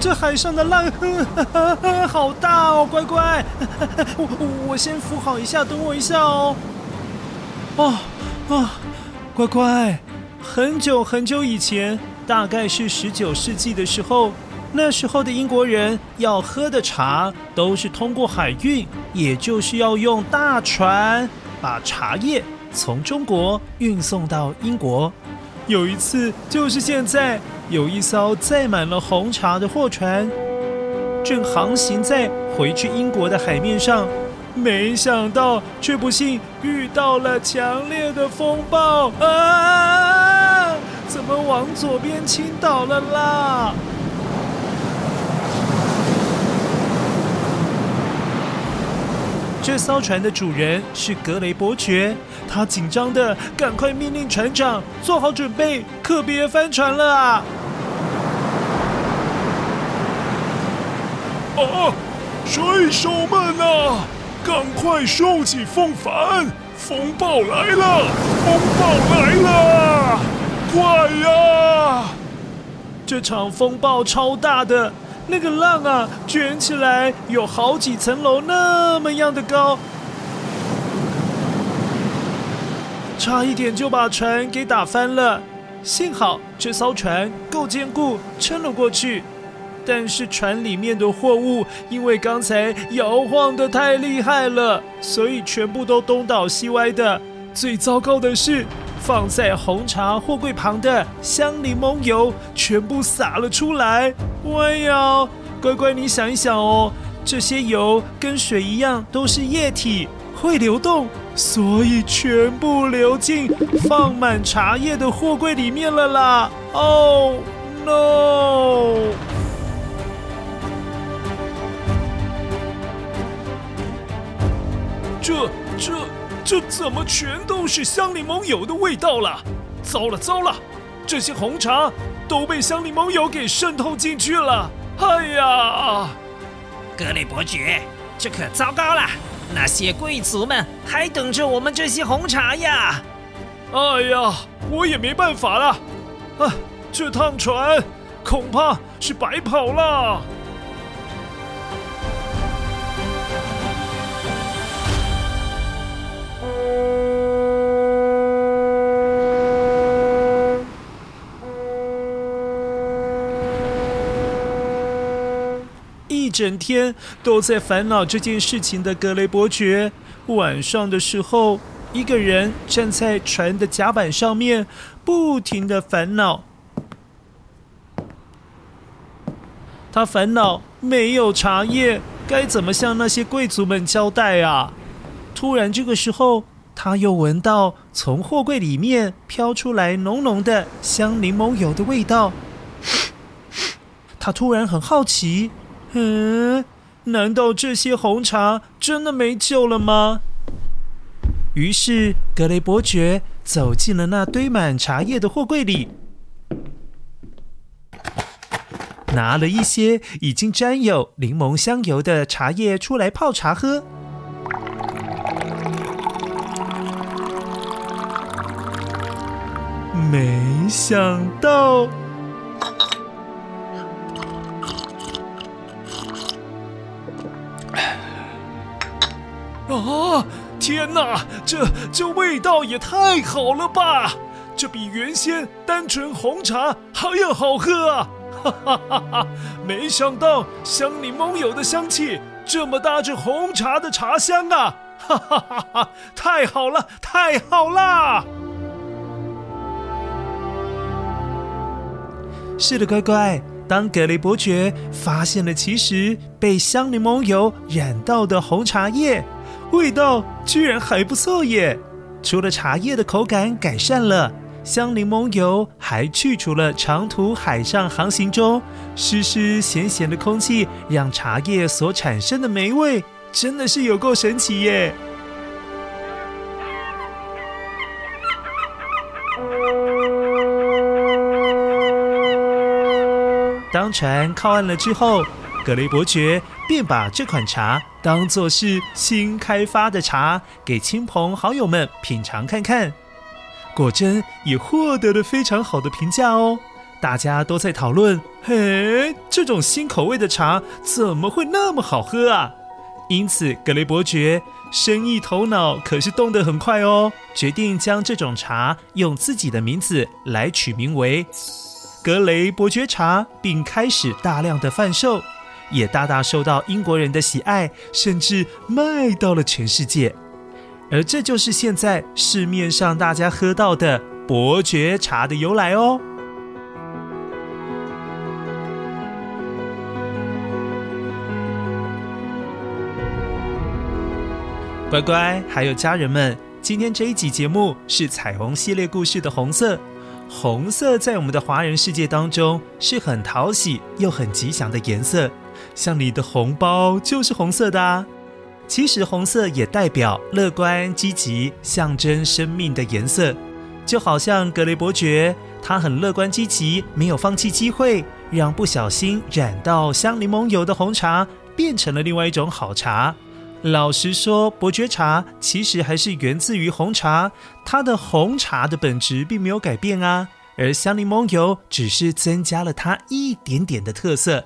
这海上的浪，啊啊、好大哦！乖乖，我 我先扶好一下，等我一下哦。哦哦，乖乖，很久很久以前，大概是十九世纪的时候，那时候的英国人要喝的茶都是通过海运，也就是要用大船把茶叶从中国运送到英国。有一次，就是现在。有一艘载满了红茶的货船，正航行在回去英国的海面上，没想到却不幸遇到了强烈的风暴啊！怎么往左边倾倒了啦？这艘船的主人是格雷伯爵，他紧张的赶快命令船长做好准备，可别翻船了啊！啊！水手们啊，赶快收起风帆，风暴来了！风暴来了！快呀！这场风暴超大的，那个浪啊，卷起来有好几层楼那么样的高，差一点就把船给打翻了。幸好这艘船够坚固，撑了过去。但是船里面的货物因为刚才摇晃得太厉害了，所以全部都东倒西歪的。最糟糕的是，放在红茶货柜旁的香柠檬油全部洒了出来。喂呀，乖乖，你想一想哦，这些油跟水一样都是液体，会流动，所以全部流进放满茶叶的货柜里面了啦。Oh no！这这这怎么全都是香柠檬油的味道了？糟了糟了，这些红茶都被香柠檬油给渗透进去了！哎呀，格雷伯爵，这可糟糕了！那些贵族们还等着我们这些红茶呀！哎呀，我也没办法了，啊，这趟船恐怕是白跑了。整天都在烦恼这件事情的格雷伯爵，晚上的时候，一个人站在船的甲板上面，不停的烦恼。他烦恼没有茶叶，该怎么向那些贵族们交代啊？突然，这个时候，他又闻到从货柜里面飘出来浓浓的香柠檬油的味道。他突然很好奇。嗯，难道这些红茶真的没救了吗？于是格雷伯爵走进了那堆满茶叶的货柜里，拿了一些已经沾有柠檬香油的茶叶出来泡茶喝。没想到。天哪，这这味道也太好了吧！这比原先单纯红茶还要好喝啊！哈哈哈哈！没想到香柠檬油的香气这么搭着红茶的茶香啊！哈哈哈哈！太好了，太好了！是的，乖乖。当格雷伯爵发现了其实被香柠檬油染到的红茶叶，味道居然还不错耶！除了茶叶的口感改善了，香柠檬油还去除了长途海上航行中湿湿咸咸的空气，让茶叶所产生的霉味真的是有够神奇耶！当船靠岸了之后，格雷伯爵便把这款茶当作是新开发的茶，给亲朋好友们品尝看看。果真也获得了非常好的评价哦。大家都在讨论：嘿，这种新口味的茶怎么会那么好喝啊？因此，格雷伯爵生意头脑可是动得很快哦，决定将这种茶用自己的名字来取名为。格雷伯爵茶，并开始大量的贩售，也大大受到英国人的喜爱，甚至卖到了全世界。而这就是现在市面上大家喝到的伯爵茶的由来哦。乖乖，还有家人们，今天这一集节目是彩虹系列故事的红色。红色在我们的华人世界当中是很讨喜又很吉祥的颜色，像你的红包就是红色的啊。其实红色也代表乐观积极，象征生命的颜色。就好像格雷伯爵，他很乐观积极，没有放弃机会，让不小心染到香柠檬油的红茶变成了另外一种好茶。老实说，伯爵茶其实还是源自于红茶，它的红茶的本质并没有改变啊，而香柠檬油只是增加了它一点点的特色。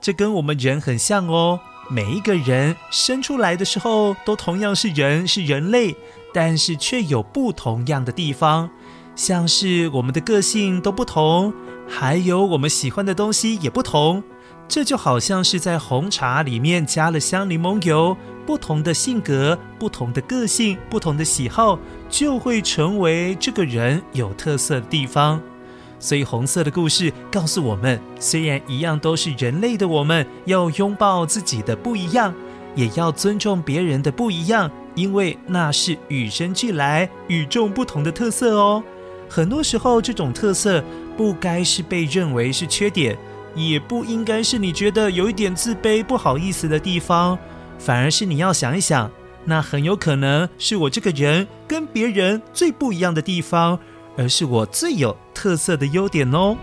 这跟我们人很像哦，每一个人生出来的时候都同样是人，是人类，但是却有不同样的地方，像是我们的个性都不同，还有我们喜欢的东西也不同。这就好像是在红茶里面加了香柠檬油，不同的性格、不同的个性、不同的喜好，就会成为这个人有特色的地方。所以红色的故事告诉我们，虽然一样都是人类的我们，要拥抱自己的不一样，也要尊重别人的不一样，因为那是与生俱来、与众不同的特色哦。很多时候，这种特色不该是被认为是缺点。也不应该是你觉得有一点自卑、不好意思的地方，反而是你要想一想，那很有可能是我这个人跟别人最不一样的地方，而是我最有特色的优点哦。